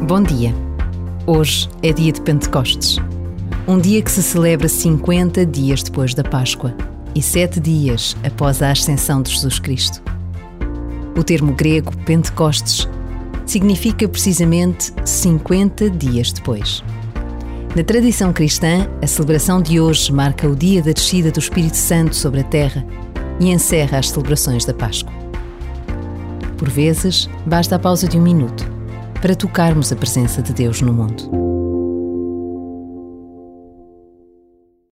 Bom dia. Hoje é dia de Pentecostes. Um dia que se celebra 50 dias depois da Páscoa e sete dias após a ascensão de Jesus Cristo. O termo grego Pentecostes significa precisamente 50 dias depois. Na tradição cristã, a celebração de hoje marca o dia da descida do Espírito Santo sobre a terra e encerra as celebrações da Páscoa. Por vezes, basta a pausa de um minuto para tocarmos a presença de Deus no mundo.